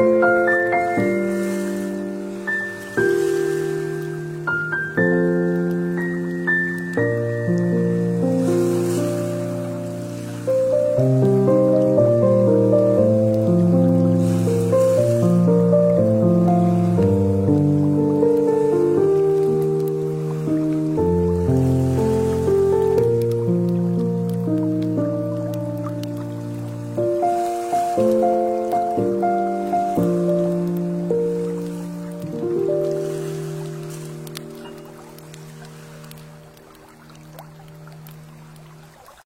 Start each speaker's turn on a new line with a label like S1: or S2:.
S1: 嗯。